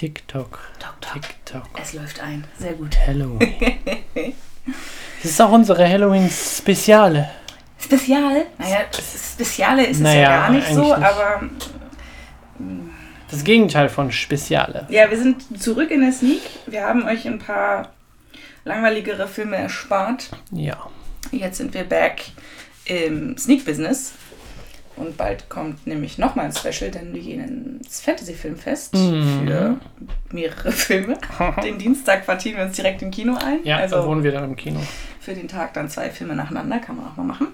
TikTok. Tok, tok. TikTok. Es läuft ein. Sehr gut. Halloween. das ist auch unsere Halloween-Speziale. Spezial? Naja, Speziale ist es Naja, ja gar nicht so, nicht. aber Das Gegenteil von Speziale. ja, wir sind zurück in der Sneak. Wir haben euch ein paar langweiligere Filme erspart. Ja. Jetzt sind wir back im Sneak-Business. Und bald kommt nämlich nochmal ein Special, denn wir gehen ins Fantasy-Filmfest Mhm. für mehrere Filme. Den Dienstag quartieren wir uns direkt im Kino ein. Ja, da also wohnen wir dann im Kino. für den Tag dann zwei Filme nacheinander, kann man auch mal machen.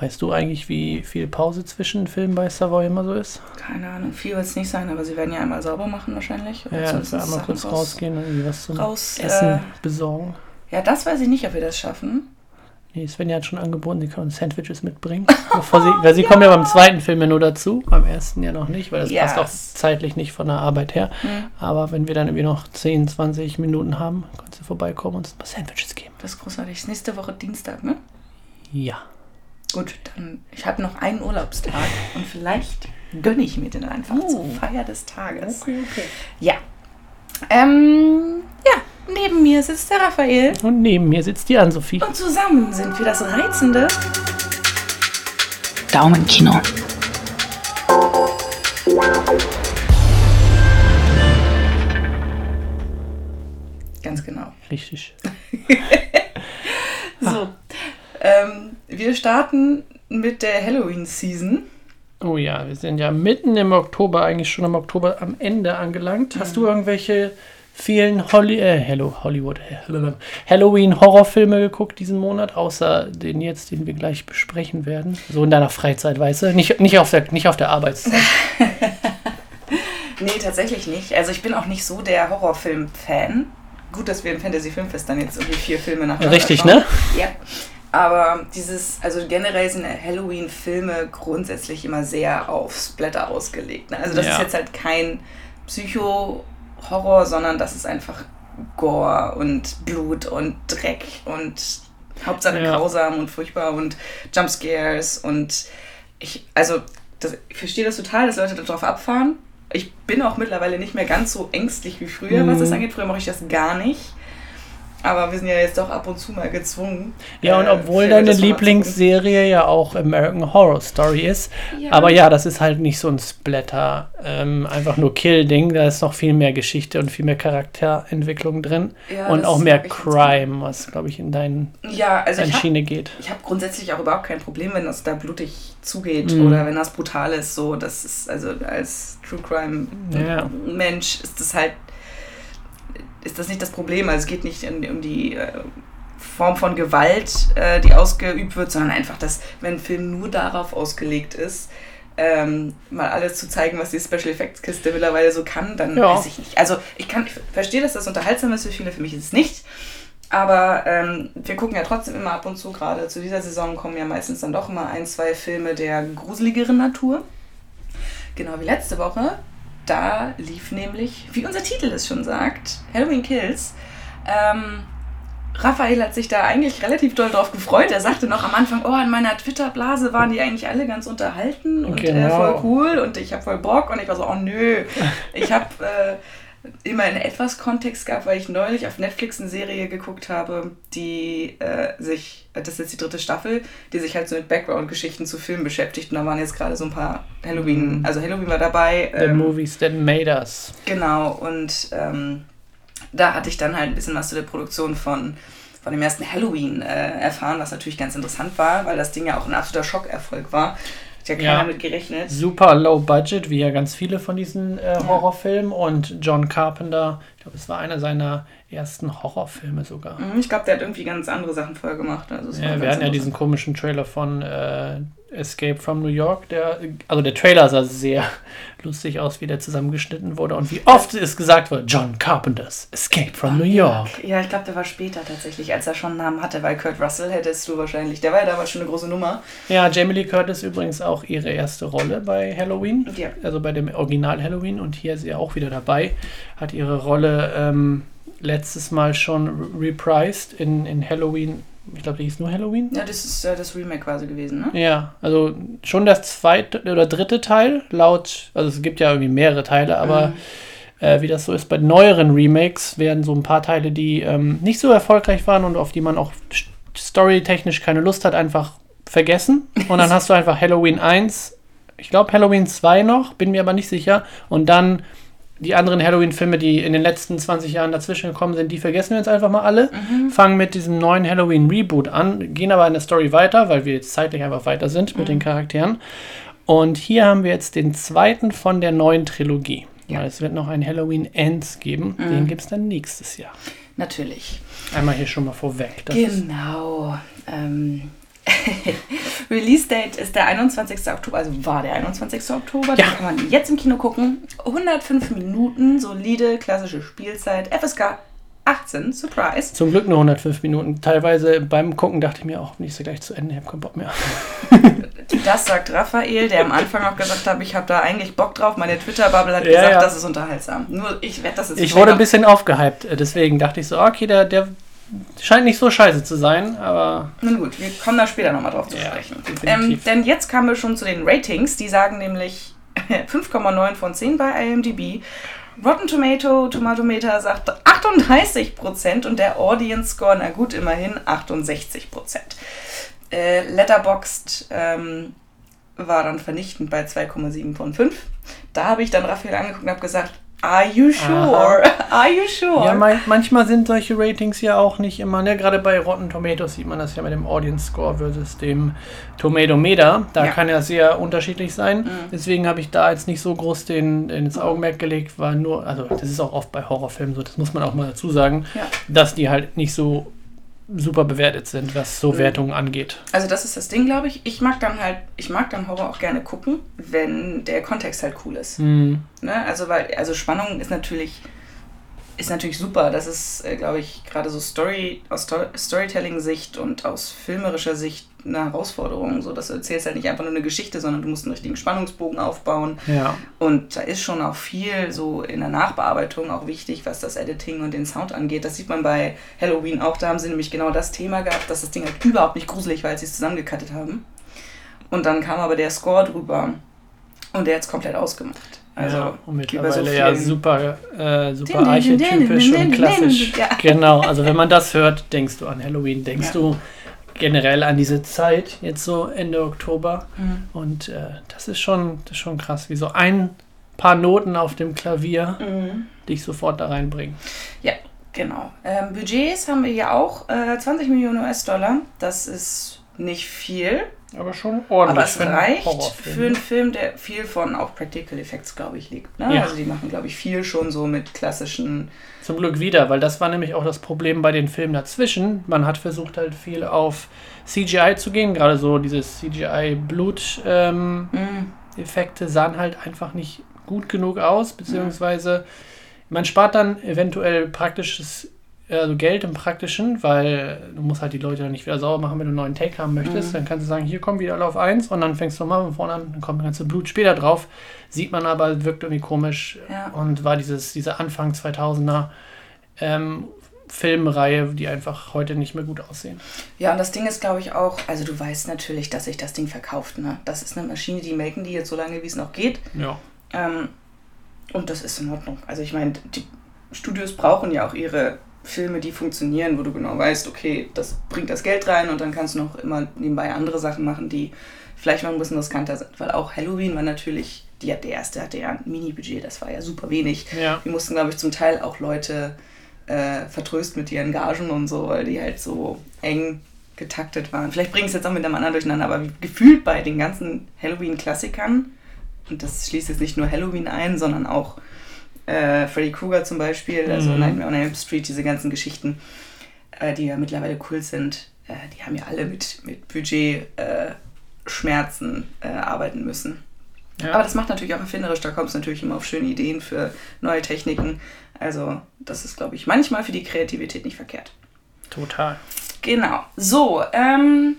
Weißt du eigentlich, wie viel Pause zwischen Filmen bei Savoy immer so ist? Keine Ahnung, viel wird es nicht sein, aber sie werden ja einmal sauber machen wahrscheinlich. Oder Ja, dass zumindest wir einmal kurz raus- rausgehen und irgendwie was zum raus, Essen äh, besorgen. Ja, das weiß ich nicht, ob wir das schaffen. Nee, Svenja hat schon angeboten, sie können Sandwiches mitbringen. Bevor sie, weil sie kommen ja beim zweiten Film ja nur dazu, beim ersten ja noch nicht, weil das Yes. passt auch zeitlich nicht von der Arbeit her. Hm. Aber wenn wir dann irgendwie noch 10, 20 Minuten haben, kannst du vorbeikommen und uns ein paar Sandwiches geben. Das ist großartig. Ist nächste Woche Dienstag, ne? Ja. Gut, dann ich habe noch einen Urlaubstag und vielleicht gönne ich mir den einfach Oh. zur Feier des Tages. okay. Ja. Ähm, ja, neben mir sitzt der Raphael Und neben mir sitzt die Ann-Sophie. und zusammen sind wir das reizende Daumenkino. Ganz genau. Richtig. So. Ähm, wir starten mit der Halloween-Season. Oh ja, wir sind ja mitten im Oktober, eigentlich schon im Oktober am Ende angelangt. Hast du irgendwelche vielen Holly äh, Hello, Hollywood, äh, Halloween-Horrorfilme geguckt diesen Monat, außer den jetzt, den wir gleich besprechen werden? So in deiner Freizeit, weißt du? Nicht, nicht, auf, der, nicht auf der Arbeitszeit. Nee, tatsächlich nicht. Also ich bin auch nicht so der Horrorfilm-Fan. Gut, dass wir im Fantasy-Filmfest dann jetzt irgendwie vier Filme nach Richtig, ne? Ja. Aber dieses, also generell sind Halloween-Filme grundsätzlich immer sehr auf Splatter ausgelegt. Ne? Also das Ja. ist jetzt halt kein Psycho-Horror, sondern das ist einfach Gore und Blut und Dreck und Hauptsache Ja. grausam und furchtbar und Jumpscares und ich, also das, ich verstehe das total, dass Leute darauf abfahren. Ich bin auch mittlerweile nicht mehr ganz so ängstlich wie früher, was Mhm. das angeht. Früher mache ich das gar nicht. Aber wir sind ja jetzt doch ab und zu mal gezwungen. Ja, und äh, obwohl deine. Lieblingsserie ja auch American Horror Story ist. Ja. Aber ja, das ist halt nicht so ein Splatter, ähm, einfach nur Kill-Ding. Da ist noch viel mehr Geschichte und viel mehr Charakterentwicklung drin. Ja, und auch mehr Crime, was, glaube ich, in deinen, Ja, also deine ich habe Schiene geht. ich hab grundsätzlich auch überhaupt kein Problem, wenn das da blutig zugeht Mhm. oder wenn das brutal ist. So, das ist also als True Crime Ja. Mensch ist das halt ist das nicht das Problem. Also es geht nicht um, um die äh, Form von Gewalt, äh, die ausgeübt wird, sondern einfach, dass wenn ein Film nur darauf ausgelegt ist, ähm, mal alles zu zeigen, was die Special Effects Kiste mittlerweile so kann, dann Ja. weiß ich nicht. Also ich kann, ich verstehe, dass das unterhaltsam ist für viele, für mich ist es nicht. Aber ähm, wir gucken ja trotzdem immer ab und zu, gerade zu dieser Saison kommen ja meistens dann doch immer ein, zwei Filme der gruseligeren Natur. Genau wie letzte Woche. Da lief nämlich, wie unser Titel es schon sagt, Halloween Kills. Ähm, Raphael hat sich da eigentlich relativ doll drauf gefreut. Er sagte noch am Anfang, oh, in meiner Twitter-Blase waren die eigentlich alle ganz unterhalten und äh, Genau. voll cool und ich habe voll Bock. Und ich war so, oh nö. Ich habe äh, immer in etwas Kontext gehabt, weil ich neulich auf Netflix eine Serie geguckt habe, die äh, sich, das ist jetzt die dritte Staffel, die sich halt so mit Background-Geschichten zu Filmen beschäftigt. Und da waren jetzt gerade so ein paar Halloween, also Halloween war dabei. The ähm, Movies That Made Us. Genau, und ähm, da hatte ich dann halt ein bisschen was zu der Produktion von, von dem ersten Halloween äh, erfahren, was natürlich ganz interessant war, weil das Ding ja auch ein absoluter Schockerfolg war. Ja keiner Ja. mit gerechnet. Super low budget, wie ja ganz viele von diesen äh, Horrorfilmen. Und John Carpenter, ich glaube, es war einer seiner ersten Horrorfilme sogar. Mhm, Ich glaube, der hat irgendwie ganz andere Sachen vorher gemacht. Also Ja, wir hatten ja diesen komischen Trailer von äh, Escape from New York. Der, also der Trailer sah sehr lustig aus, wie der zusammengeschnitten wurde und wie oft es gesagt wurde, John Carpenters Escape from New York. Ja, ich glaube, der war später tatsächlich, als er schon einen Namen hatte, weil Kurt Russell hättest du wahrscheinlich. Der war ja damals schon eine große Nummer. Ja, Jamie Lee Curtis übrigens auch ihre erste Rolle bei Halloween. Ja. Also bei dem Original Halloween und hier ist sie auch wieder dabei. Hat ihre Rolle ähm, letztes Mal schon re- reprised in, in Halloween. Ich glaube, die hieß nur Halloween. Ja, das ist ja das Remake quasi gewesen, ne? Ja, also schon das zweite oder dritte Teil, laut, also es gibt ja irgendwie mehrere Teile, aber Mhm. äh, wie das so ist bei neueren Remakes, werden so ein paar Teile, die ähm, nicht so erfolgreich waren und auf die man auch storytechnisch keine Lust hat, einfach vergessen. Und dann hast du einfach Halloween 1, ich glaube Halloween 2 noch, bin mir aber nicht sicher. Und dann die anderen Halloween-Filme, die in den letzten 20 Jahren dazwischen gekommen sind, die vergessen wir jetzt einfach mal alle. Mhm. Fangen mit diesem neuen Halloween-Reboot an, gehen aber in der Story weiter, weil wir jetzt zeitlich einfach weiter sind mhm. mit den Charakteren. Und hier haben wir jetzt den zweiten von der neuen Trilogie. Ja. Es wird noch ein Halloween Ends geben. Mhm. Den gibt es dann nächstes Jahr. Natürlich. Einmal hier schon mal vorweg. genau. Ähm, Release Date ist der 21. Oktober, also war der 21. Oktober. Ja. Den kann man jetzt im Kino gucken. 105 Minuten, solide, klassische Spielzeit. FSK 18, Surprise. Zum Glück nur 105 Minuten. Teilweise beim Gucken dachte ich mir auch, nicht so gleich zu Ende, ich habe keinen Bock mehr. das sagt Raphael, der am Anfang auch gesagt hat, ich habe da eigentlich Bock drauf. Meine Twitter-Bubble hat ja, gesagt, ja. das ist unterhaltsam. Nur ich werde das jetzt Ich wurde ein bisschen aufgehypt, deswegen dachte ich so, okay, der, der scheint nicht so scheiße zu sein, aber. Nun gut, wir kommen da später nochmal drauf zu ja, sprechen. Ähm, denn jetzt kamen wir schon zu den Ratings. Die sagen nämlich 5,9 von 10 bei IMDb. Rotten Tomato, Tomatometer sagt 38% und der Audience Score, na gut, immerhin 68%. Äh, Letterboxd ähm, war dann vernichtend bei 2,7 von 5. Da habe ich dann Raphael angeguckt und habe gesagt, Are you sure? Aha. Are you sure? Ja, mein, manchmal sind solche Ratings ja auch nicht immer, ne? Gerade bei Rotten Tomatoes sieht man das ja mit dem Audience Score versus dem Tomatometer. Da ja. kann er sehr unterschiedlich sein. Mhm. Deswegen habe ich da jetzt nicht so groß den, den ins Augenmerk gelegt, war nur, also das ist auch oft bei Horrorfilmen so, das muss man auch mal dazu sagen, ja. dass die halt nicht so super bewertet sind, was so mhm. Wertungen angeht. Also das ist das Ding, glaube ich. Ich mag dann halt, ich mag dann Horror auch gerne gucken, wenn der Kontext halt cool ist. Mhm. Ne? Also weil, also Spannung ist natürlich ist natürlich super. Das ist, äh, glaube ich, gerade so Story aus Sto Storytelling-Sicht und aus filmerischer Sicht eine Herausforderung. So, dass du erzählst halt nicht einfach nur eine Geschichte, sondern du musst einen richtigen Spannungsbogen aufbauen. Ja. Und da ist schon auch viel so in der Nachbearbeitung auch wichtig, was das Editing und den Sound angeht. Das sieht man bei Halloween auch. Da haben sie nämlich genau das Thema gehabt, dass das Ding halt überhaupt nicht gruselig war, als sie es zusammengekattet haben. Und dann kam aber der Score drüber und der hat es komplett ausgemacht. Also ja, und mittlerweile so ja super, äh, super archetypisch und klassisch. Ja. Genau, also wenn man das hört, denkst du an Halloween, denkst ja. du generell an diese Zeit, jetzt so Ende Oktober. Mhm. Und äh, das, ist schon, das ist schon krass, wie so ein paar Noten auf dem Klavier mhm. dich sofort da reinbringen. Ja, genau. Ähm, Budgets haben wir hier auch äh, 20 Millionen US-Dollar. Das ist nicht viel. Aber schon ordentlich. Aber es reicht für einen Film, der viel von auch Practical Effects, glaube ich, liegt. Ne? Ja. Also die machen, glaube ich, viel schon so mit klassischen. Zum Glück wieder, weil das war nämlich auch das Problem bei den Filmen dazwischen. Man hat versucht halt viel auf CGI zu gehen, gerade so dieses CGI-Blut-Effekte ähm, mm. sahen halt einfach nicht gut genug aus, beziehungsweise man spart dann eventuell praktisches also Geld im Praktischen, weil du musst halt die Leute dann nicht wieder sauber machen, wenn du einen neuen Take haben möchtest. Mhm. Dann kannst du sagen, hier kommen wieder alle auf 1 und dann fängst du mal von vorne an, dann kommt das ganze Blut später drauf. Sieht man aber, wirkt irgendwie komisch ja. und war dieses, diese Anfang 2000er ähm, Filmreihe, die einfach heute nicht mehr gut aussehen. Ja, und das Ding ist, glaube ich, auch, also du weißt natürlich, dass sich das Ding verkauft. Ne? Das ist eine Maschine, die melken die jetzt so lange, wie es noch geht. Ja. Ähm, und das ist in Ordnung. Also ich meine, die Studios brauchen ja auch ihre Filme, die funktionieren, wo du genau weißt, okay, das bringt das Geld rein und dann kannst du noch immer nebenbei andere Sachen machen, die vielleicht noch ein bisschen riskanter sind. Weil auch Halloween war natürlich, die, der erste hatte ja ein Mini-Budget, das war ja super wenig. Ja. Die mussten, glaube ich, zum Teil auch Leute äh, vertrösten mit ihren Gagen und so, weil die halt so eng getaktet waren. Vielleicht bringe ich es jetzt auch mit dem anderen durcheinander, aber gefühlt bei den ganzen Halloween-Klassikern, und das schließt jetzt nicht nur Halloween ein, sondern auch äh, Freddy Krueger zum Beispiel, also mhm. Nightmare on Elm Street, diese ganzen Geschichten, äh, die ja mittlerweile Kult sind, äh, die haben ja alle mit, mit Budgetschmerzen äh, äh, arbeiten müssen. Ja. Aber das macht natürlich auch erfinderisch, da kommst du natürlich immer auf schöne Ideen für neue Techniken. Also das ist, glaube ich, manchmal für die Kreativität nicht verkehrt. Total. Genau. So, ähm,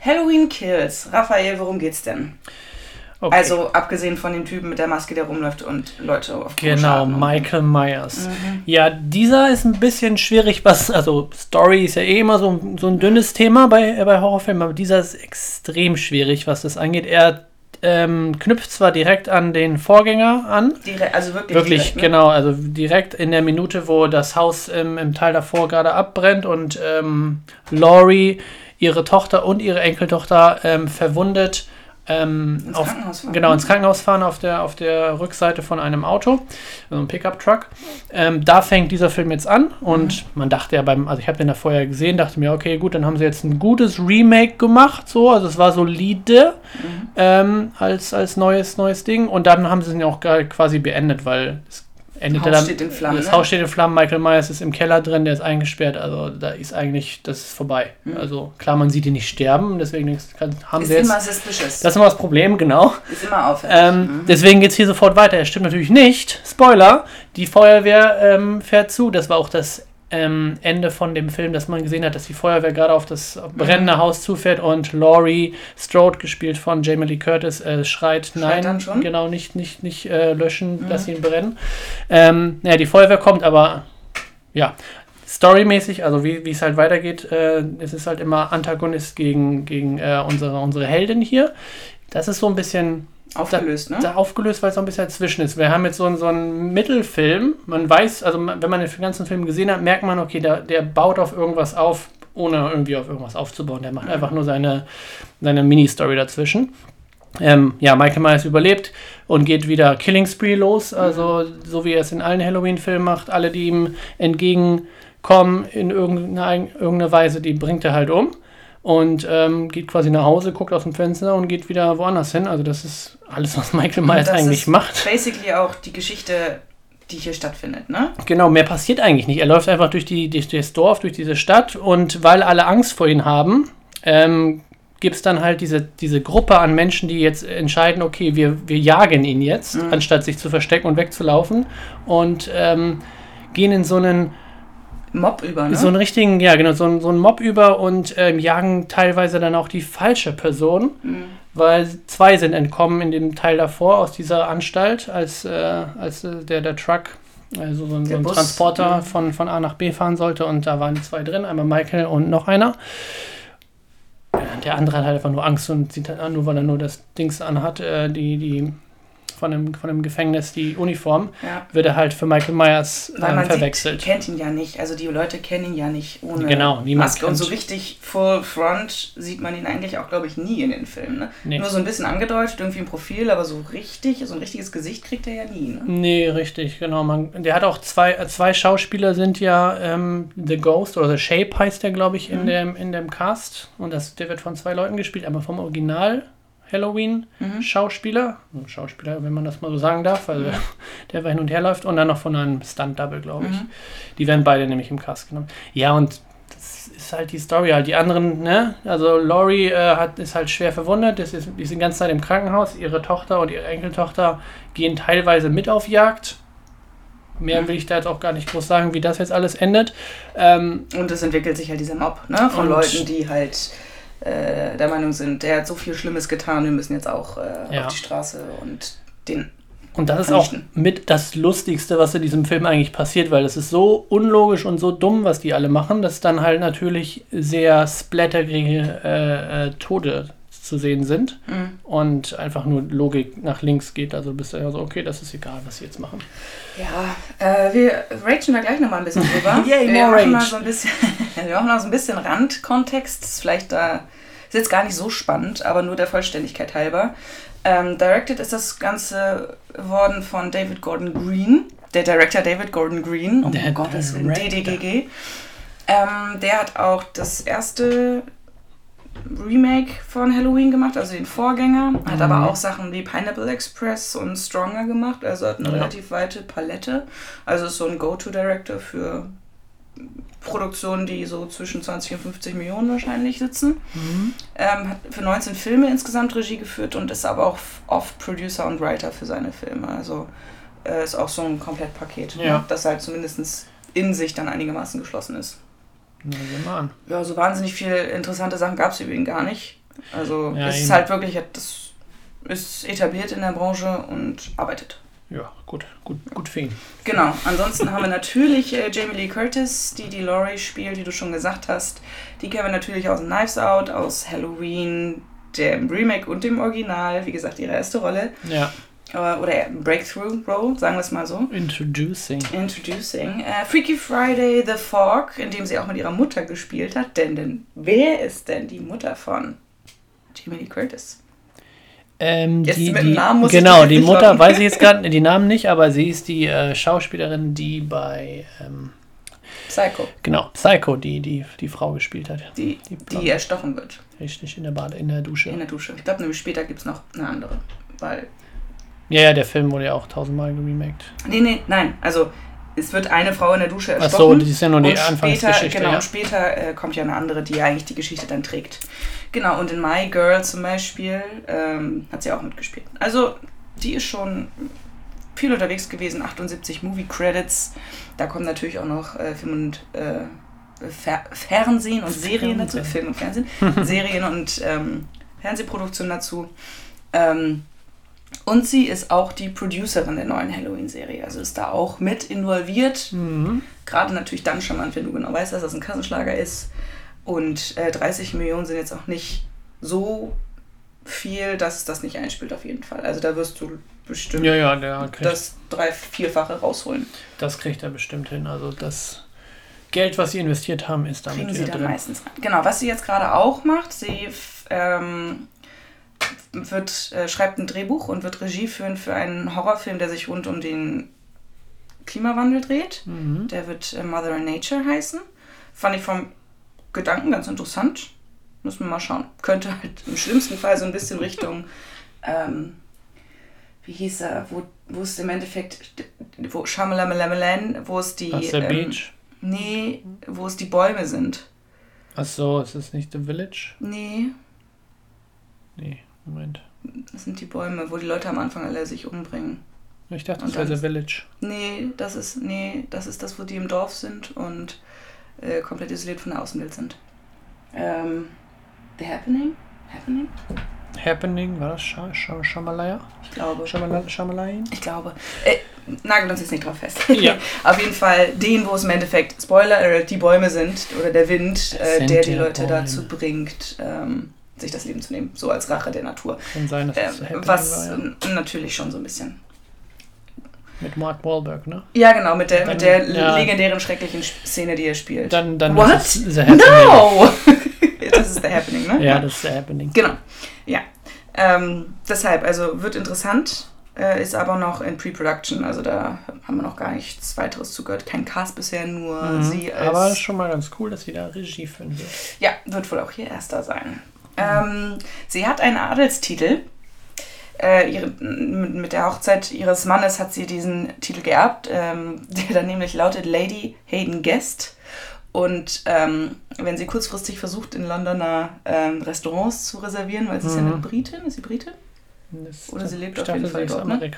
Halloween Kills. Raphael, worum geht's denn? Okay. Also abgesehen von dem Typen mit der Maske, der rumläuft und Leute auf Genau, Michael Myers. Mhm. Ja, dieser ist ein bisschen schwierig, was, also Story ist ja eh immer so, so ein dünnes Thema bei, bei Horrorfilmen, aber dieser ist extrem schwierig, was das angeht. Er ähm, knüpft zwar direkt an den Vorgänger an. Direkt, also wirklich. Wirklich, direkt, ne? genau. Also direkt in der Minute, wo das Haus im, im Teil davor gerade abbrennt und ähm, Laurie ihre Tochter und ihre Enkeltochter ähm, verwundet ähm, Ins auf, Krankenhaus fahren. Genau, ins Krankenhaus fahren auf der, auf der Rückseite von einem Auto, also einem Pickup-Truck. Ähm, da fängt dieser Film jetzt an und Mhm. man dachte ja beim, also ich habe den da vorher gesehen, dachte mir, okay, gut, dann haben sie jetzt ein gutes Remake gemacht, so, also es war solide Mhm. ähm, als, als neues, neues Ding und dann haben sie ihn auch quasi beendet, weil es endete Haus dann. Flammen, Das ne? Haus steht in Flammen, Michael Myers ist im Keller drin, der ist eingesperrt, also da ist eigentlich, das ist vorbei. Mhm. Also klar, man sieht ihn nicht sterben, deswegen kann, haben Ist sie jetzt. immer suspicious. Das ist immer das Problem, genau. ist immer auffällig. Ähm, Mhm. Deswegen geht es hier sofort weiter. Es stimmt natürlich nicht. Spoiler: Die Feuerwehr ähm, fährt zu. Das war auch das ähm, Ende von dem Film, dass man gesehen hat, dass die Feuerwehr gerade auf das brennende Haus zufährt und Laurie Strode, gespielt von Jamie Lee Curtis, äh, schreit: Nein, dann schon? genau, nicht, nicht, nicht äh, löschen, lass ihn brennen. Ähm, ja, die Feuerwehr kommt, aber ja. Storymäßig, also wie wie es halt weitergeht, äh, es ist halt immer Antagonist gegen, gegen äh, unsere, unsere Heldin hier. Das ist so ein bisschen Aufgelöst, ne? da aufgelöst, weil es so ein bisschen dazwischen ist. Wir haben jetzt so, einen- so einen Mittelfilm. Man weiß, also wenn man den ganzen Film gesehen hat, merkt man, okay, der, der baut auf irgendwas auf, ohne irgendwie auf irgendwas aufzubauen. Der macht einfach nur seine, seine Mini-Story dazwischen. Ähm, ja, Michael Myers überlebt und geht wieder Killing Spree los, also so wie er es in allen Halloween-Filmen macht. Alle, die ihm entgegenkommen in irgendeiner, irgendeiner Weise, die bringt er halt um und ähm, geht quasi nach Hause, guckt aus dem Fenster und geht wieder woanders hin. Also das ist alles, was Michael Myers Das eigentlich ist macht. Basically auch die Geschichte, die hier stattfindet, ne? Genau, mehr passiert eigentlich nicht. Er läuft einfach durch, die, durch das Dorf, durch diese Stadt und weil alle Angst vor ihm haben, ähm, gibt es dann halt diese, diese Gruppe an Menschen, die jetzt entscheiden, okay, wir, wir jagen ihn jetzt, Mhm. anstatt sich zu verstecken und wegzulaufen und ähm, gehen in so einen Mob über, ne? so einen richtigen, ja genau, so einen, so einen Mob über und ähm, jagen teilweise dann auch die falsche Person, Mhm. weil zwei sind entkommen in dem Teil davor aus dieser Anstalt, als, äh, als äh, der, der Truck, also so ein, so ein Bus, Transporter mhm. von, von A nach B fahren sollte und da waren zwei drin, einmal Michael und noch einer. Der andere hat halt einfach nur Angst und sieht halt an, nur weil er nur das Dings anhat, äh, die, die von dem, von dem Gefängnis, die Uniform, ja. wird er halt für Michael Myers Weil ähm, man verwechselt. Sieht, kennt ihn ja nicht. Also die Leute kennen ihn ja nicht ohne Genau, Maske. Und kennt. so richtig full front sieht man ihn eigentlich auch, glaube ich, nie in den Filmen. Ne? Nee. Nur so ein bisschen angedeutet, irgendwie im Profil, aber so richtig, so ein richtiges Gesicht kriegt er ja nie. Ne? Nee, richtig, genau. Man, der hat auch zwei, äh, zwei Schauspieler sind ja ähm, The Ghost oder The Shape heißt der, glaube ich, in, Mhm. dem, in dem Cast. Und das, der wird von zwei Leuten gespielt. Einmal vom Original Halloween Mhm. Schauspieler, wenn man das mal so sagen darf, also der bei hin und her läuft und dann noch von einem Stunt-Double, glaube ich. Mhm. Die werden beide nämlich im Cast genommen. Ja, und das ist halt die Story halt. Die anderen, ne? Also Laurie äh, hat, ist halt schwer verwundet, das ist, die sind die ganze Zeit im Krankenhaus. Ihre Tochter und ihre Enkeltochter gehen teilweise mit auf Jagd. Mehr will ich da jetzt auch gar nicht groß sagen, wie das jetzt alles endet. Ähm, Und es entwickelt sich halt dieser Mob ne? von Leuten, die halt äh, der Meinung sind, der hat so viel Schlimmes getan, wir müssen jetzt auch äh, Ja. auf die Straße und den. Und das ist auch mit das Lustigste, was in diesem Film eigentlich passiert, weil es ist so unlogisch und so dumm, was die alle machen, dass dann halt natürlich sehr splatterige äh, äh, Tode zu sehen sind Mhm. und einfach nur Logik nach links geht. Also du bist ja so, okay, das ist egal, was sie jetzt machen. Ja, äh, wir ragen da gleich nochmal ein bisschen drüber. Yay, wir more machen mal Rage. so ein bisschen, wir machen mal so ein bisschen Randkontext. Vielleicht da ist jetzt gar nicht so spannend, aber nur der Vollständigkeit halber. Ähm, directed ist das Ganze worden von David Gordon Green, der Director David Gordon Green, um Der Gottes Willen. DDGG. Ähm, der hat auch das erste Remake von Halloween gemacht, also den Vorgänger. Hat Mhm. aber auch Sachen wie Pineapple Express und Stronger gemacht, also hat eine Ja. relativ weite Palette. Also ist so ein Go-To-Director für Produktionen, die so zwischen 20 und 50 Millionen wahrscheinlich sitzen. Ähm, hat für 19 Filme insgesamt Regie geführt und ist aber auch oft Producer und Writer für seine Filme. Also äh, ist auch so ein Komplettpaket, Ja. ne? das halt zumindest in sich dann einigermaßen geschlossen ist. An. Ja, so wahnsinnig viele interessante Sachen gab es über ihn gar nicht. Also Ja, es ist halt wirklich, das ist etabliert in der Branche und arbeitet. Ja, gut, gut, gut für ihn. Genau, ansonsten haben wir natürlich äh, Jamie Lee Curtis, die die Laurie spielt, wie du schon gesagt hast. Die kennen wir natürlich aus Knives Out, aus Halloween, dem Remake und dem Original, wie gesagt, ihre erste Rolle. Ja. Oder Breakthrough Role, sagen wir es mal so. Introducing. Introducing. Äh, Freaky Friday The Fog, in dem sie auch mit ihrer Mutter gespielt hat. Denn, denn wer ist denn die Mutter von Jamie Lee Curtis? Ähm, Jetzt die, mit dem die, Namen muss ich genau, die Mutter locken. weiß ich jetzt gerade die Namen nicht, aber sie ist die äh, Schauspielerin, die bei ähm, Psycho, genau Psycho die, die die Frau gespielt hat. die, Die die, erstochen wird Richtig in der Bade, in der Dusche. in der Dusche. Ich glaube, nämlich später gibt es noch eine andere. Weil. Ja, ja, der Film wurde ja auch tausendmal geremaked. Nee, nee, nein. Also, es wird eine Frau in der Dusche Ach erstochen. so, das ist ja nur die später, Anfangsgeschichte. genau, ja. und später äh, kommt ja eine andere, die ja eigentlich die Geschichte dann trägt. Genau, und in My Girl zum Beispiel ähm, hat sie auch mitgespielt. Also, die ist schon viel unterwegs gewesen, 78 Movie Credits. Da kommen natürlich auch noch äh, Film und äh, Fer Fernsehen und Serien dazu. Film und Fernsehen. Serien und ähm, Fernsehproduktion dazu. Ähm, und sie ist auch die Producerin der neuen Halloween-Serie. Also ist da auch mit involviert. Mhm. Gerade natürlich dann charmant, wenn du genau weißt, dass das ein Kassenschlager ist. Und äh, 30 Millionen sind jetzt auch nicht so viel, dass das nicht einspielt auf jeden Fall. Also da wirst du bestimmt Ja, ja, der kriegt, das, das drei, vierfache rausholen. kriegt er bestimmt hin. Also das Geld, was sie investiert haben, ist damit Kriegen sie dann drin. meistens rein. Genau, was sie jetzt gerade auch macht, sie ähm, wird, äh, schreibt ein Drehbuch und wird Regie führen für einen Horrorfilm, der sich rund um den Klimawandel dreht. Mhm. Der wird äh, Mother in Nature heißen. Fand ich vom Gedanken ganz interessant. Müssen wir mal schauen. Könnte halt im schlimmsten Fall so ein bisschen Richtung, ähm, wie hieß er, wo, wo es im Endeffekt, wo Shamalamalamalan, wo es die, Was, der ähm, Beach? nee, wo es die Bäume sind. Ach so, ist es nicht The Village? Nee, Nee, Moment. das sind die Bäume, wo die Leute am Anfang alle sich umbringen. Ich dachte, das wäre The Village. Nee, das ist, nee, das ist das, wo die im Dorf sind und äh, komplett isoliert von der Außenwelt sind. Ähm, The Happening? Happening? Happening, war das Sha Sha Shamalaya? Ich glaube. Shamalayan? Ich glaube. Äh, nagelt uns jetzt nicht drauf fest. Ja. Auf jeden Fall den, wo es im Endeffekt Spoiler, die Bäume sind oder der Wind, äh, der die Leute Bäume. dazu bringt, ähm, sich das Leben zu nehmen. So als Rache der Natur. Kann sein, dass Äh, das The Happening was war, ja. natürlich schon so ein bisschen. Mit Mark Wahlberg, ne? Ja, genau, mit der, Dann- mit der ja. legendären, schrecklichen Szene, die er spielt. Dann, dann What? ist es The no! das ist The Happening, ne? Ja, das ist The Happening. Genau, ja. Ähm, deshalb, also wird interessant, äh, ist aber noch in Pre-Production, also da haben wir noch gar nichts weiteres zugehört. Kein Cast bisher, nur Mhm. sie als. Aber ist schon mal ganz cool, dass sie da Regie führen wird. ja, wird wohl auch hier erster sein. Ähm, sie hat einen Adelstitel. Äh, ihre, mit, der Hochzeit ihres Mannes hat sie diesen Titel geerbt, ähm, der dann nämlich lautet Lady Hayden Guest. Und ähm, wenn sie kurzfristig versucht, in Londoner ähm, Restaurants zu reservieren, weil sie ist ja eine Mhm. Britin, ist sie Britin? Das- Oder sie lebt auf jeden Fall dort, ne?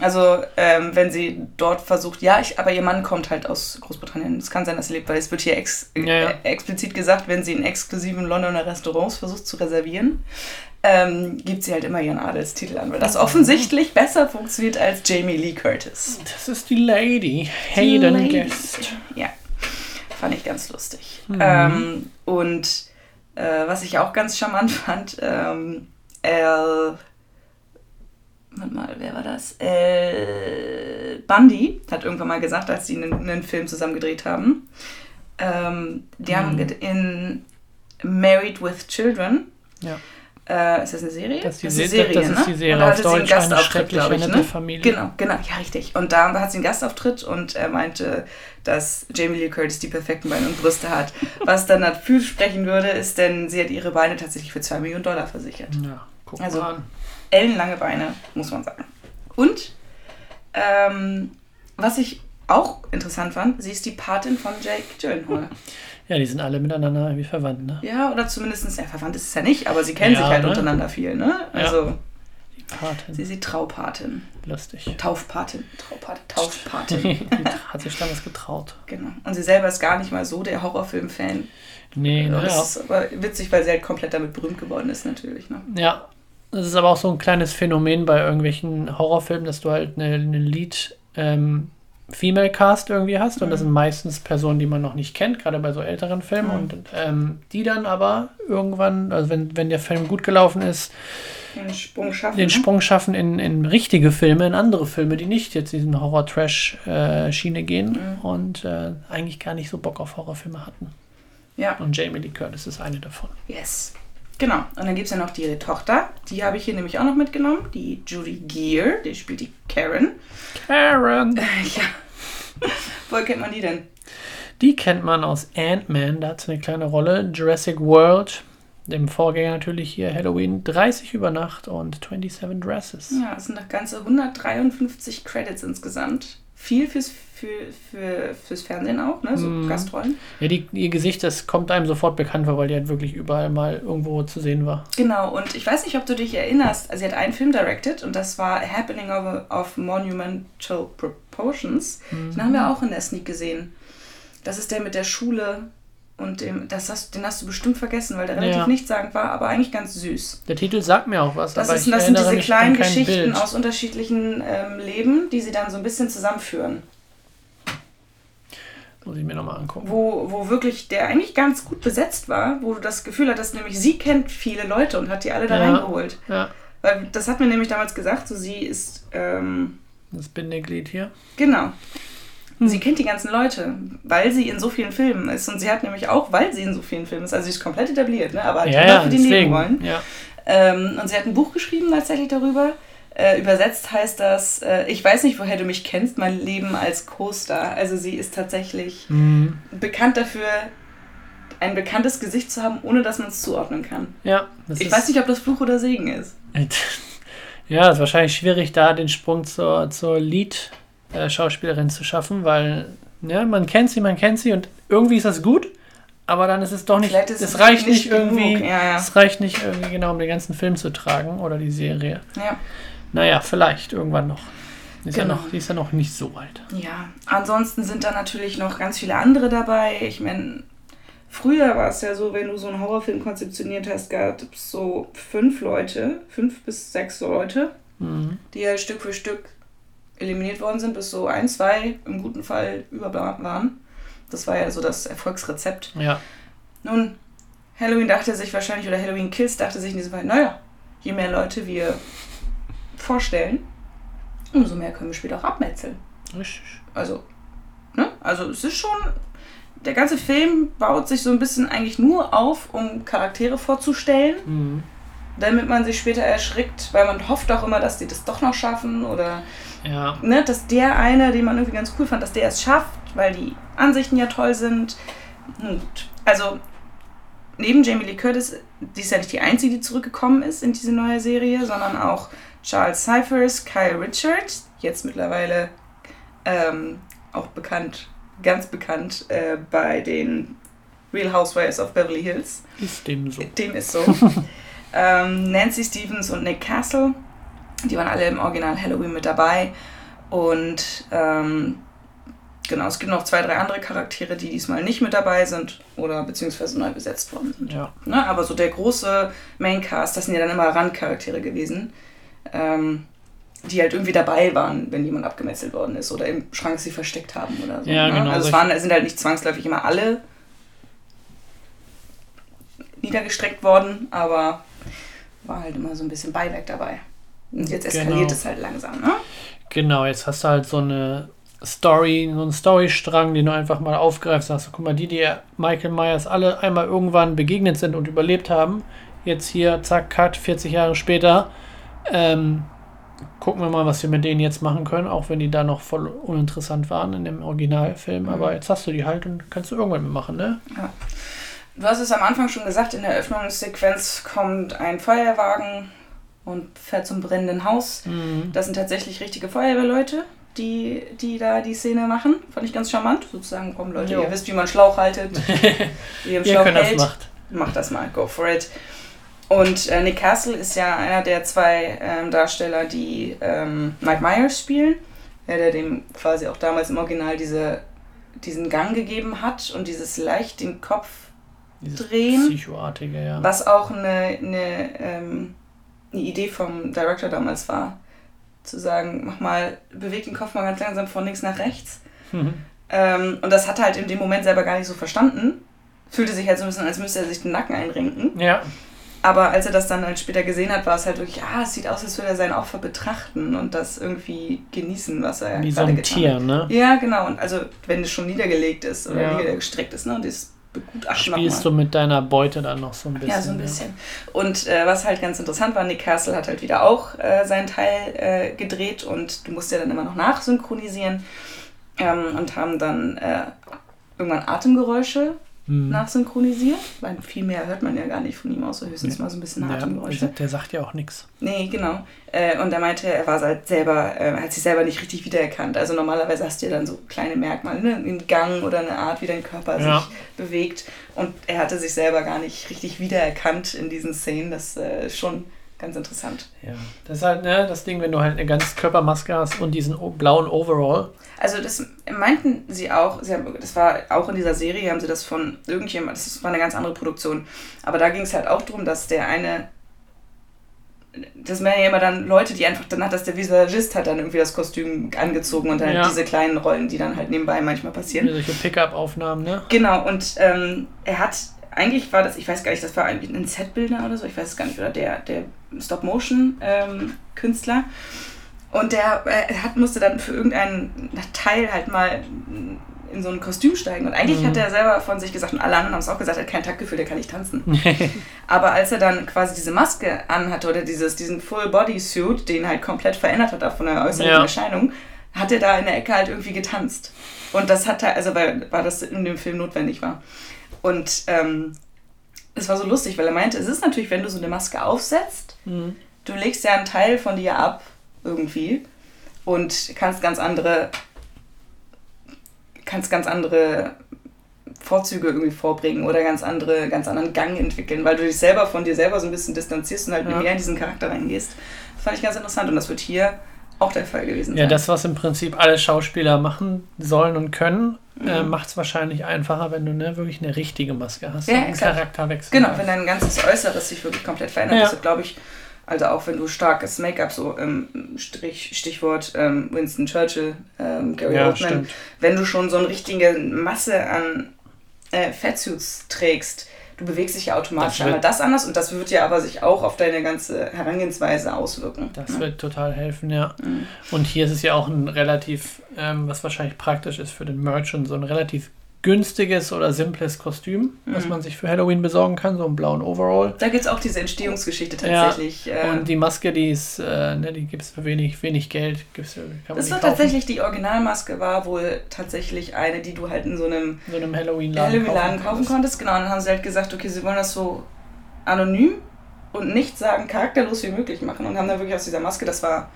Also, ähm, wenn sie dort versucht, ja, ich, aber ihr Mann kommt halt aus Großbritannien. Es kann sein, dass sie lebt, weil es wird hier ex Ja, ja. Äh, explizit gesagt, wenn sie in exklusiven Londoner Restaurants versucht zu reservieren, ähm, gibt sie halt immer ihren Adelstitel an, weil das offensichtlich besser funktioniert als Jamie Lee Curtis. Das ist die Lady. Hayden Lady. Guest. Ja, fand ich ganz lustig. Mhm. Ähm, und äh, was ich auch ganz charmant fand, ähm, El. Warte mal, wer war das? El Bundy hat irgendwann mal gesagt, als sie einen, einen Film zusammen gedreht haben. Ähm, die haben Mhm. ged- in Married with Children. Ja. Äh, ist das eine Serie? Das ist die, eine Se Serie, das ist ne? die Serie da auf hatte sie einen Gastauftritt, glaube ich, ne? Familie. Genau, genau, ja, richtig. Und da hat sie einen Gastauftritt und er meinte, dass Jamie Lee Curtis die perfekten Beine und Brüste hat. Was dann dafür sprechen würde, ist, denn sie hat ihre Beine tatsächlich für 2 Millionen Dollar versichert. Ja, guck Also- mal an. Ellenlange Beine, muss man sagen. Und, ähm, was ich auch interessant fand, sie ist die Patin von Jake Gyllenhaal. Ja, die sind alle miteinander irgendwie verwandt, ne? ja, oder zumindest, ja, verwandt ist es ja nicht, aber sie kennen Ja, sich halt ne? untereinander viel, ne? Ja. Also, Die Patin. sie ist die Traupatin. Lustig. Taufpatin. Traupatin. Taufpatin. hat sich damals getraut. Genau. Und sie selber ist gar nicht mal so der Horrorfilm-Fan. Nee, Das naja. ist aber witzig, weil sie halt komplett damit berühmt geworden ist, natürlich. Ne? Ja, das ist aber auch so ein kleines Phänomen bei irgendwelchen Horrorfilmen, dass du halt eine, eine Lead, ähm, Female Cast irgendwie hast und das Mhm. sind meistens Personen, die man noch nicht kennt, gerade bei so älteren Filmen Mhm. und ähm, die dann aber irgendwann, also wenn, wenn der Film gut gelaufen ist, Den Sprung schaffen. den ne? Sprung schaffen in, in richtige Filme, in andere Filme, die nicht jetzt diesen Horror-Trash-Schiene gehen Mhm. und äh, eigentlich gar nicht so Bock auf Horrorfilme hatten. Ja. Und Jamie Lee Curtis ist eine davon. Yes. Genau. Und dann gibt es ja noch die ihre Tochter. Die habe ich hier nämlich auch noch mitgenommen. Die Judy Gear. Die spielt die Karen. Karen! ja. Woher kennt man die denn? Die kennt man aus Ant-Man, da hat sie eine kleine Rolle. Jurassic World, dem Vorgänger natürlich hier Halloween, 30 über Nacht und 27 Dresses. Ja, es sind noch ganze 153 Credits insgesamt. Viel fürs, für, für, fürs Fernsehen auch, ne? So Mhm. Gastrollen. Ja, die, ihr Gesicht, das kommt einem sofort bekannt vor, weil die halt wirklich überall mal irgendwo zu sehen war. Genau, und ich weiß nicht, ob du dich erinnerst. Also, sie hat einen Film directed und das war Happening of, of Monumental Proportions. Den haben wir auch in der Sneak gesehen. Das ist der mit der Schule und dem, das hast, den hast du bestimmt vergessen, weil der relativ Ja. nichtssagend war, aber eigentlich ganz süß. Der Titel sagt mir auch was, Das, ist, das sind diese kleinen Geschichten Bild. aus unterschiedlichen ähm, Leben, die sie dann so ein bisschen zusammenführen. Muss ich mir nochmal angucken. Wo, wo wirklich der eigentlich ganz gut besetzt war, wo du das Gefühl hattest, nämlich sie kennt viele Leute und hat die alle da Ja. reingeholt. Ja, Weil das hat mir nämlich damals gesagt, so sie ist, ähm, das Bindeglied hier. genau. Hm. Sie kennt die ganzen Leute, weil sie in so vielen Filmen ist. Und sie hat nämlich auch, weil sie in so vielen Filmen ist, also sie ist komplett etabliert, ne? aber Ja, ja, für die. Nebenrollen. Ja. Ähm, und sie hat ein Buch geschrieben tatsächlich darüber. Äh, übersetzt heißt das, äh, ich weiß nicht, woher du mich kennst, mein Leben als Co-Star. Also sie ist tatsächlich Mhm. bekannt dafür, ein bekanntes Gesicht zu haben, ohne dass man es zuordnen kann. ja Ich weiß nicht, ob das Fluch oder Segen ist. Ja, es ist wahrscheinlich schwierig, da den Sprung zur, zur Lead-Schauspielerin zu schaffen, weil ja, man kennt sie, man kennt sie und irgendwie ist das gut, aber dann ist es doch nicht, es es reicht nicht nicht irgendwie, ja, ja. es reicht nicht irgendwie genau, um den ganzen Film zu tragen oder die Serie. Ja. Naja, vielleicht irgendwann noch. Die ist, ja Genau. noch, die ist ja noch nicht so alt. Ja, ansonsten sind da natürlich noch ganz viele andere dabei. Ich meine, früher war es ja so, wenn du so einen Horrorfilm konzeptioniert hast, gab es so fünf Leute, fünf bis sechs Leute, Mhm. die ja Stück für Stück eliminiert worden sind, bis so ein, zwei im guten Fall über waren. Das war ja so das Erfolgsrezept. Ja, Nun, Halloween dachte sich wahrscheinlich, oder Halloween Kills dachte sich in diesem Fall, naja, je mehr Leute wir vorstellen, umso mehr können wir später auch abmetzeln. richtig. Also, ne? Also es ist schon. Der ganze Film baut sich so ein bisschen eigentlich nur auf, um Charaktere vorzustellen, Mhm. damit man sich später erschrickt, weil man hofft auch immer, dass die das doch noch schaffen oder Ja, ne, dass der eine, den man irgendwie ganz cool fand, dass der es schafft, weil die Ansichten ja toll sind. Gut. Also neben Jamie Lee Curtis, die ist ja nicht die einzige, die zurückgekommen ist in diese neue Serie, sondern auch Charles Cyphers, Kyle Richard, jetzt mittlerweile ähm, auch bekannt, ganz bekannt äh, bei den Real Housewives of Beverly Hills. ist dem so. Dem ist so. ähm, Nancy Stevens und Nick Castle, die waren alle im Original Halloween mit dabei. Und ähm, genau, es gibt noch zwei, drei andere Charaktere, die diesmal nicht mit dabei sind oder beziehungsweise neu besetzt worden sind. Ja, Ne? Aber so der große Maincast, das sind ja dann immer Randcharaktere gewesen, ähm, die halt irgendwie dabei waren, wenn jemand abgemetzelt worden ist oder im Schrank sie versteckt haben oder so. Ja, ne? genau, Also es waren, sind halt nicht zwangsläufig immer alle niedergestreckt worden, aber war halt immer so ein bisschen Beiwerk dabei. Und jetzt eskaliert Genau. es halt langsam, ne? genau. Jetzt hast du halt so eine Story, so einen Storystrang, den du einfach mal aufgreifst. Sagst guck mal, die, die Michael Myers alle einmal irgendwann begegnet sind und überlebt haben, jetzt hier, zack, cut, 40 Jahre später, ähm, gucken wir mal, was wir mit denen jetzt machen können, auch wenn die da noch voll uninteressant waren in dem Originalfilm. Mhm. Aber jetzt hast du die halt und kannst du irgendwann mitmachen, ne? Du hast es am Anfang schon gesagt, in der Eröffnungssequenz kommt ein Feuerwagen und fährt zum brennenden Haus. Mhm. Das sind tatsächlich richtige Feuerwehrleute, die, die da die Szene machen. Fand ich ganz charmant. Sozusagen, komm Leute, Jo. ihr wisst, wie man Schlauch haltet. wie ihr Ihr Schlauch könnt das hält. macht. Macht das mal, go for it. Und äh, Nick Castle ist ja einer der zwei ähm, Darsteller, die ähm, Mike Myers spielen. Ja, der dem quasi auch damals im Original diese, diesen Gang gegeben hat und dieses leicht den Kopf Dieses drehen. Psychoartige, ja. Was auch eine, eine, ähm, eine Idee vom Director damals war. zu sagen, mach mal, beweg den Kopf mal ganz langsam von links nach rechts. Mhm. Ähm, und das hat er halt in dem Moment selber gar nicht so verstanden. Fühlte sich halt so ein bisschen, als müsste er sich den Nacken einrenken. Ja. Aber als er das dann halt später gesehen hat, war es halt wirklich, ah, es sieht aus, als würde er sein Opfer betrachten und das irgendwie genießen, was er Wie so ein Tier, hat. ne? Ja, genau. Und also, wenn es schon niedergelegt ist oder ja. niedergestreckt ist, ne? Und das begutachten Spielst du mit deiner Beute dann noch so ein bisschen? Ja, so ein bisschen. Ja. Und äh, was halt ganz interessant war, Nick Castle hat halt wieder auch äh, seinen Teil äh, gedreht und du musst ja dann immer noch nachsynchronisieren ähm, und haben dann äh, irgendwann Atemgeräusche hm. nachsynchronisiert, weil viel mehr hört man ja gar nicht von ihm, außer höchstens ja. mal so ein bisschen Atemgeräusche. Der, der sagt ja auch nichts. Nee, genau. Äh, und er meinte, er war halt selber, äh, hat sich selber nicht richtig wiedererkannt. Also normalerweise hast du ja dann so kleine Merkmale, ne? einen Gang oder eine Art, wie dein Körper ja. sich bewegt. Und er hatte sich selber gar nicht richtig wiedererkannt in diesen Szenen. Das äh, schon ganz interessant. Ja, das ist halt ne, das Ding, wenn du halt eine ganze Körpermaske hast und diesen blauen Overall. Also das meinten sie auch, sie haben, das war auch in dieser Serie, haben sie das von irgendjemand, das war eine ganz andere Produktion, aber da ging es halt auch darum, dass der eine, das wären ja immer dann Leute, die einfach, dann hat das der Visagist hat dann irgendwie das Kostüm angezogen und dann ja. diese kleinen Rollen, die dann halt nebenbei manchmal passieren. Solche Pickup-Aufnahmen, ne? Genau, und ähm, er hat eigentlich war das, ich weiß gar nicht, das war eigentlich ein Setbildner oder so, ich weiß es gar nicht, oder der, der Stop-Motion-Künstler. Und der äh, hat, musste dann für irgendeinen Teil halt mal in so ein Kostüm steigen. Und eigentlich mhm. hat er selber von sich gesagt, und alle anderen haben es auch gesagt, er hat kein Taktgefühl, der kann nicht tanzen. Aber als er dann quasi diese Maske anhatte oder dieses, diesen Full-Body-Suit, den halt komplett verändert hat auch von der äußerlichen ja. Erscheinung, hat er da in der Ecke halt irgendwie getanzt. Und das hat er, also weil, weil das in dem Film notwendig war. Und ähm, es war so lustig, weil er meinte, es ist natürlich, wenn du so eine Maske aufsetzt, mhm. du legst ja einen Teil von dir ab irgendwie und kannst ganz andere kannst ganz andere Vorzüge irgendwie vorbringen oder ganz andere, ganz anderen Gang entwickeln, weil du dich selber von dir selber so ein bisschen distanzierst und halt ja. mehr in diesen Charakter reingehst. Das fand ich ganz interessant und das wird hier auch der Fall gewesen sein. Ja, das, was im Prinzip alle Schauspieler machen sollen und können, mhm. äh, macht es wahrscheinlich einfacher, wenn du ne, wirklich eine richtige Maske hast. Ja, einen Charakterwechsel. Genau, wenn dein ganzes Äußeres sich wirklich komplett verändert. Ja. Das glaube ich, also auch wenn du starkes Make-up, so ähm, Strich, Stichwort ähm, Winston Churchill, ähm, Gary ja, Oldman, stimmt. wenn du schon so eine richtige Masse an äh, Fatsuits trägst, du bewegst dich ja automatisch das einmal das anders und das wird ja aber sich auch auf deine ganze Herangehensweise auswirken. Das ja. wird total helfen, ja. Mhm. Und hier ist es ja auch ein relativ, ähm, was wahrscheinlich praktisch ist für den Merch und so ein relativ günstiges oder simples Kostüm, mhm. was man sich für Halloween besorgen kann, so einen blauen Overall. Da gibt es auch diese Entstehungsgeschichte tatsächlich. Ja, und die Maske, die ist, äh, ne, die gibt es für wenig, wenig Geld. Gibt's, kann das war kaufen. tatsächlich, die Originalmaske war wohl tatsächlich eine, die du halt in so einem, so einem Halloween-Laden Halloween kaufen, kaufen konntest. Genau, und dann haben sie halt gesagt, okay, sie wollen das so anonym und nicht sagen, charakterlos wie möglich machen und haben dann wirklich aus dieser Maske, das war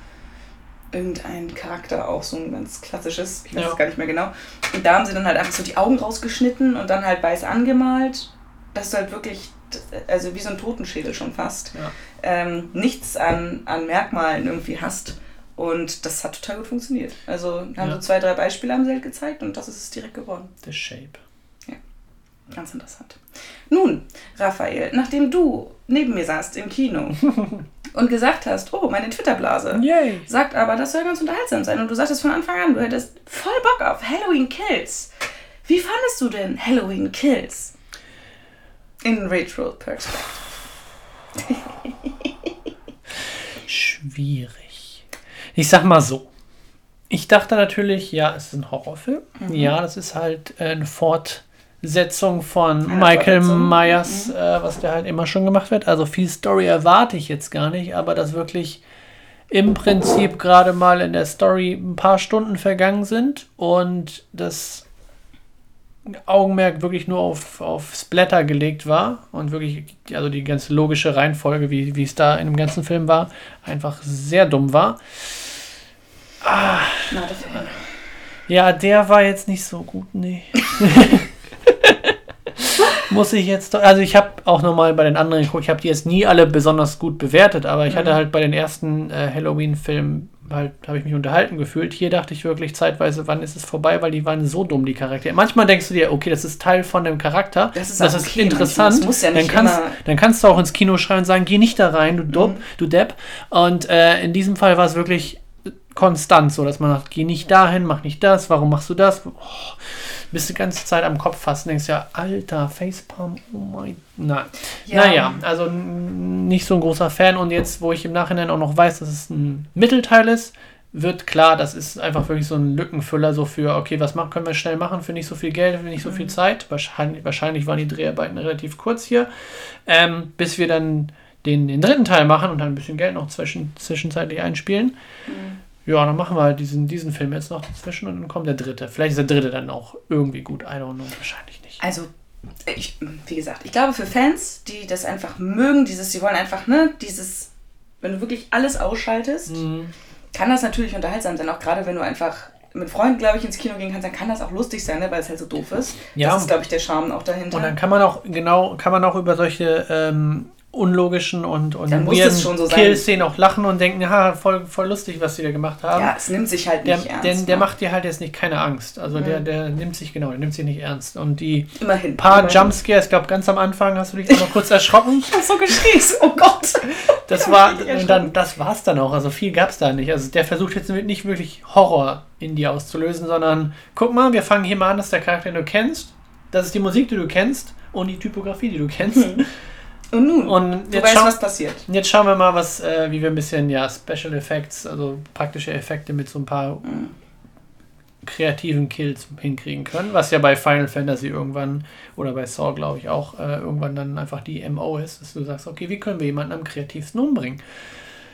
irgendein Charakter auch, so ein ganz klassisches, ich weiß ja. es gar nicht mehr genau. Und da haben sie dann halt einfach so die Augen rausgeschnitten und dann halt weiß angemalt, dass du halt wirklich, also wie so ein Totenschädel schon fast, ja. ähm, nichts an, an Merkmalen irgendwie hast. Und das hat total gut funktioniert. Also haben ja. so zwei, drei Beispiele haben sie halt gezeigt und das ist es direkt geworden. The Shape. Ganz interessant. Nun, Raphael, nachdem du neben mir saßt im Kino und gesagt hast, oh, meine Twitter-Blase sagt aber, das soll ganz unterhaltsam sein. Und du sagtest von Anfang an, du hättest voll Bock auf Halloween Kills. Wie fandest du denn Halloween Kills? In Retro Perspective. Schwierig. Ich sag mal so. Ich dachte natürlich, ja, es ist ein Horrorfilm. Mhm. Ja, das ist halt ein Fort Setzung von Eine Michael Myers, mhm. äh, was der halt immer schon gemacht wird. Also viel Story erwarte ich jetzt gar nicht, aber dass wirklich im Prinzip gerade mal in der Story ein paar Stunden vergangen sind und das Augenmerk wirklich nur auf, auf Splatter gelegt war und wirklich, also die ganze logische Reihenfolge, wie, wie es da in dem ganzen Film war, einfach sehr dumm war. Ah, ja, der war jetzt nicht so gut, nee. muss ich jetzt, also ich habe auch nochmal bei den anderen geguckt, ich habe die jetzt nie alle besonders gut bewertet, aber ich mhm. hatte halt bei den ersten äh, Halloween-Filmen halt, habe ich mich unterhalten gefühlt. Hier dachte ich wirklich zeitweise, wann ist es vorbei, weil die waren so dumm, die Charaktere. Manchmal denkst du dir, okay, das ist Teil von dem Charakter, das ist, das ist okay, interessant, das ja dann, kannst, dann kannst du auch ins Kino schreien und sagen, geh nicht da rein, du, Dob, mhm. du Depp. Und äh, in diesem Fall war es wirklich konstant so, dass man sagt, geh nicht dahin, mach nicht das, warum machst du das? Oh, bist die ganze Zeit am Kopf fassen, denkst ja, alter, Facepalm, oh mein, nein. Ja. Naja, also nicht so ein großer Fan und jetzt, wo ich im Nachhinein auch noch weiß, dass es ein Mittelteil ist, wird klar, das ist einfach wirklich so ein Lückenfüller, so für, okay, was machen, können wir schnell machen für nicht so viel Geld, für nicht so viel Zeit. Wahrscheinlich, wahrscheinlich waren die Dreharbeiten relativ kurz hier, ähm, bis wir dann den, den dritten Teil machen und dann ein bisschen Geld noch zwischen, zwischenzeitlich einspielen. Ja, dann machen wir halt diesen, diesen Film jetzt noch dazwischen und dann kommt der dritte. Vielleicht ist der dritte dann auch irgendwie gut, I don't know, wahrscheinlich nicht. Also, ich, wie gesagt, ich glaube für Fans, die das einfach mögen, dieses, sie wollen einfach, ne, dieses, wenn du wirklich alles ausschaltest, Mhm. kann das natürlich unterhaltsam sein, auch gerade wenn du einfach mit Freunden, glaube ich, ins Kino gehen kannst, dann kann das auch lustig sein, ne, weil es halt so doof ist. Ja. Das ist, glaube ich, der Charme auch dahinter. Und dann kann man auch, genau, kann man auch über solche ähm, unlogischen und, und Dann muss es schon so sein. Kill-Szenen auch lachen und denken, ja, voll, voll lustig, was die da gemacht haben. ja, es nimmt sich halt der, nicht ernst. der, der ne? macht dir halt jetzt nicht keine Angst. Also der, der nimmt sich, genau, der nimmt sich nicht ernst. Und die immerhin. paar immerhin. Jumpscares, ich glaube ganz am Anfang hast du dich noch kurz erschrocken. Ich hab so geschrien, oh Gott. Das war, erschrocken. dann, das war's dann auch. Also viel gab's da nicht. Also der versucht jetzt nicht wirklich Horror in dir auszulösen, sondern guck mal, wir fangen hier mal an, dass der Charakter, den du kennst, das ist die Musik, die du kennst und die Typografie, die du kennst. Und nun, Und du jetzt, weißt, schau, was passiert. jetzt schauen wir mal, was, äh, wie wir ein bisschen, ja, Special Effects, also praktische Effekte mit so ein paar Mhm. kreativen Kills hinkriegen können, was ja bei Final Fantasy irgendwann oder bei Saw, glaube ich, auch äh, irgendwann dann einfach die MO ist, dass du sagst, okay, wie können wir jemanden am kreativsten umbringen?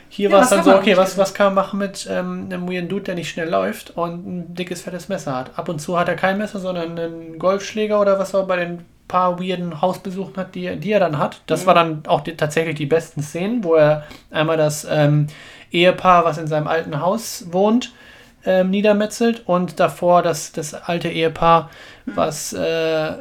Hier Ja, war es dann so, okay, was, was kann man machen mit ähm, einem weirden Dude, der nicht schnell läuft und ein dickes, fettes Messer hat? Ab und zu hat er kein Messer, sondern einen Golfschläger oder was er bei den paar weirden Hausbesuchen hat, die, er- die er dann hat. Das Mhm. war dann auch die, tatsächlich die besten Szenen, wo er einmal das ähm, Ehepaar, was in seinem alten Haus wohnt, ähm, niedermetzelt und davor das, das alte Ehepaar, was äh,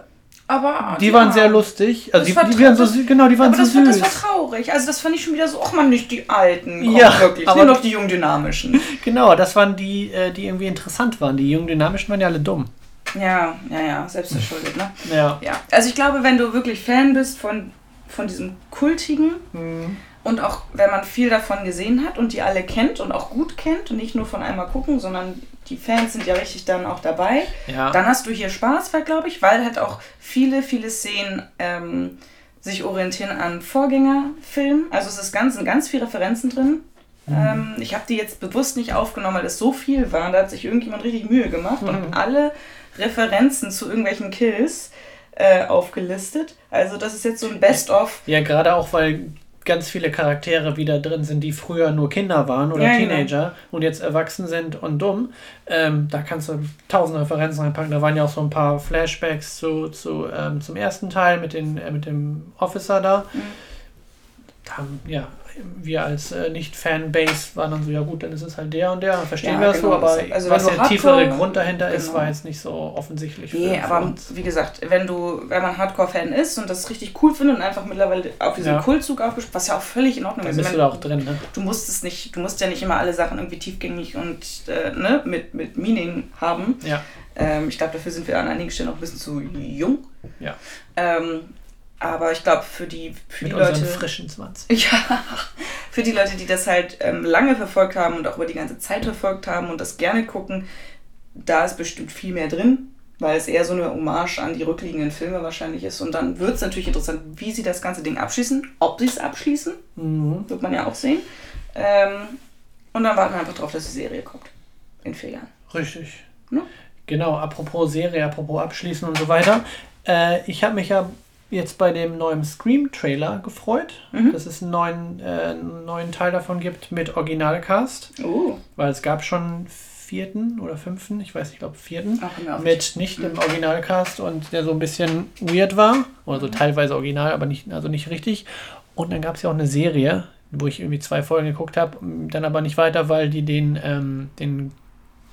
Aber die ja. waren sehr lustig. Also Das die, die waren so traurig. sü- genau, die waren Aber das, so war, süß. das war traurig. Also das fand ich schon wieder so, ach man, nicht die Alten. Komm, Ja, wirklich. aber- Nur noch die jungen Dynamischen. Genau, das waren die, äh, die irgendwie interessant waren. Die jungen Dynamischen waren ja alle dumm. Ja, ja, ja, selbst verschuldet, ne? Ja. Ja. Also ich glaube, wenn du wirklich Fan bist von, von diesem Kultigen Mhm. und auch wenn man viel davon gesehen hat und die alle kennt und auch gut kennt und nicht nur von einmal gucken, sondern die Fans sind ja richtig dann auch dabei, Ja. dann hast du hier Spaß, glaube ich, weil halt auch viele, viele Szenen ähm, sich orientieren an Vorgängerfilmen. Also es ist ganz, sind ganz viele Referenzen drin. Ähm, ich habe die jetzt bewusst nicht aufgenommen, weil es so viel war. Da hat sich irgendjemand richtig Mühe gemacht und alle Referenzen zu irgendwelchen Kills äh, aufgelistet. Also das ist jetzt so ein Best-of. ja, gerade auch, weil ganz viele Charaktere wieder drin sind, die früher nur Kinder waren oder Ja, genau. Teenager und jetzt erwachsen sind und dumm. Ähm, da kannst du tausend Referenzen reinpacken. Da waren ja auch so ein paar Flashbacks zu, zu, ähm, zum ersten Teil mit, den, äh, mit dem Officer da. Mhm. Da ja, wir als äh, Nicht-Fanbase waren dann so, ja gut, dann ist es halt der und der, verstehen Ja, wir das genau. so, aber Also was der tiefere Grund dahinter ist, genau. war jetzt nicht so offensichtlich für, Nee, für aber uns. wie gesagt, wenn du, wenn man Hardcore-Fan ist und das richtig cool findet und einfach mittlerweile auf diesen Ja. Kultzug aufgesprungen, was ja auch völlig in Ordnung Dann ist. bist Ich du da auch drin, ne? du musst es nicht, du musst ja nicht immer alle Sachen irgendwie tiefgängig und äh, ne, mit, mit Meaning haben. Ja. Ähm, ich glaube, dafür sind wir an einigen Stellen auch ein bisschen zu jung. Ja. Ähm, aber ich glaube, für die, für Mit die Leute. frischen 20. Ja, für die Leute, die das halt ähm, lange verfolgt haben und auch über die ganze Zeit verfolgt haben und das gerne gucken, da ist bestimmt viel mehr drin, weil es eher so eine Hommage an die rückliegenden Filme wahrscheinlich ist. Und dann wird es natürlich interessant, wie sie das ganze Ding abschließen. Ob sie es abschließen, Mhm. wird man ja auch sehen. Ähm, und dann warten wir einfach drauf, dass die Serie kommt. In vier Jahren. Richtig. Ne? Genau, apropos Serie, apropos Abschließen und so weiter. Äh, ich habe mich ja jetzt bei dem neuen Scream-Trailer gefreut, Mhm. dass es einen neuen, äh, neuen Teil davon gibt mit Originalcast, Oh, weil es gab schon vierten oder fünften, ich weiß nicht, ich glaube vierten, ach, mit nicht im Originalcast und der so ein bisschen weird war, oder so teilweise original, aber nicht, also nicht richtig. Und dann gab es ja auch eine Serie, wo ich irgendwie zwei Folgen geguckt habe, dann aber nicht weiter, weil die den, ähm, den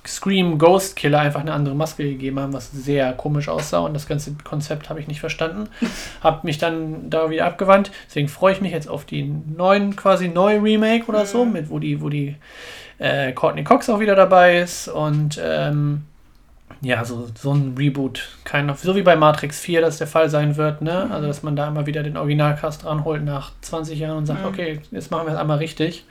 Scream Ghost Killer einfach eine andere Maske gegeben haben, was sehr komisch aussah und das ganze Konzept habe ich nicht verstanden. habe mich dann da wieder abgewandt. Deswegen freue ich mich jetzt auf die neuen, quasi neue Remake oder so, mit wo die, wo die äh, Courtney Cox auch wieder dabei ist und ähm, ja, so, so ein Reboot, kein, so wie bei Matrix 4 das der Fall sein wird, ne? Also, dass man da immer wieder den Originalcast ranholt nach 20 Jahren und sagt, Mhm. okay, jetzt machen wir es einmal richtig.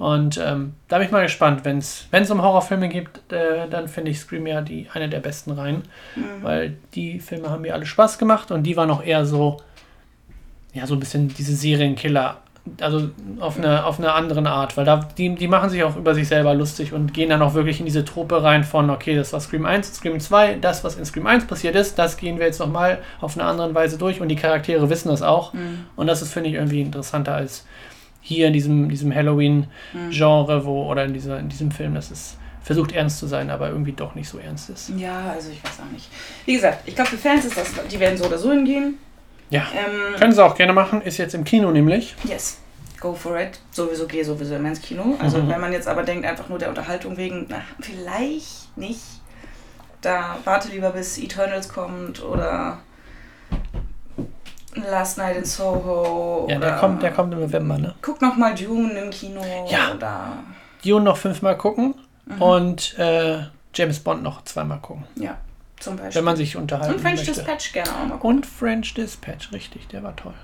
Und ähm, da bin ich mal gespannt. Wenn es um Horrorfilme geht, äh, dann finde ich Scream ja die, eine der besten Reihen. Mhm. Weil die Filme haben mir alle Spaß gemacht und die waren auch eher so, ja, so ein bisschen diese Serienkiller. Also auf eine, auf eine andere Art, weil da, die, die machen sich auch über sich selber lustig und gehen dann auch wirklich in diese Truppe rein von, okay, das war Scream 1, Scream 2, das, was in Scream 1 passiert ist, das gehen wir jetzt nochmal auf eine andere Weise durch und die Charaktere wissen das auch. Mhm. Und das ist, finde ich, irgendwie interessanter als hier in diesem, diesem Halloween-Genre, wo, oder in, dieser, in diesem Film, das ist versucht ernst zu sein, aber irgendwie doch nicht so ernst ist. Ja, also ich weiß auch nicht. Wie gesagt, ich glaube, für Fans ist das, die werden so oder so hingehen. Ja. Ähm, Können sie auch gerne machen, ist jetzt im Kino nämlich. yes, go for it. Sowieso gehe sowieso immer ins Kino. Also Mhm. wenn man jetzt aber denkt, einfach nur der Unterhaltung wegen, na, vielleicht nicht. Da warte lieber bis Eternals kommt oder Last Night in Soho. Ja, der kommt, der kommt im November, ne? Guck noch mal Dune im Kino. Ja. Oder, Dune noch fünfmal gucken Mhm. und äh, James Bond noch zweimal gucken, ja, zum Beispiel. wenn man sich unterhalten Und French möchte. Dispatch gerne auch mal gucken. Und French Dispatch, richtig, der war toll.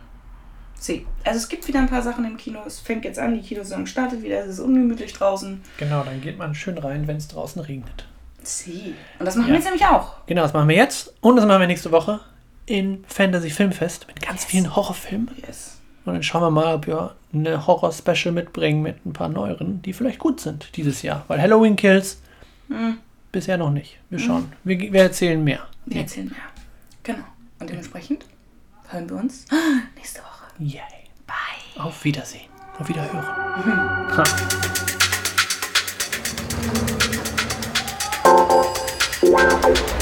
Sie. Also es gibt wieder ein paar Sachen im Kino. Es fängt jetzt an, die Kinosaison startet wieder, es ist ungemütlich draußen. Genau, dann geht man schön rein, wenn es draußen regnet. Sie. Und das machen Ja. wir jetzt nämlich auch. Genau, das machen wir jetzt und das machen wir nächste Woche in Fantasy Filmfest mit ganz Yes. vielen Horrorfilmen. Yes. Und dann schauen wir mal, ob wir eine Horror-Special mitbringen mit ein paar neueren, die vielleicht gut sind dieses Jahr. Weil Halloween Kills Hm. bisher noch nicht. Wir schauen. Wir, wir erzählen mehr. Wir erzählen mehr. Genau. Und dementsprechend hören wir uns nächste Woche. Yay. Bye. Auf Wiedersehen. Auf Wiederhören. Ha. Wow.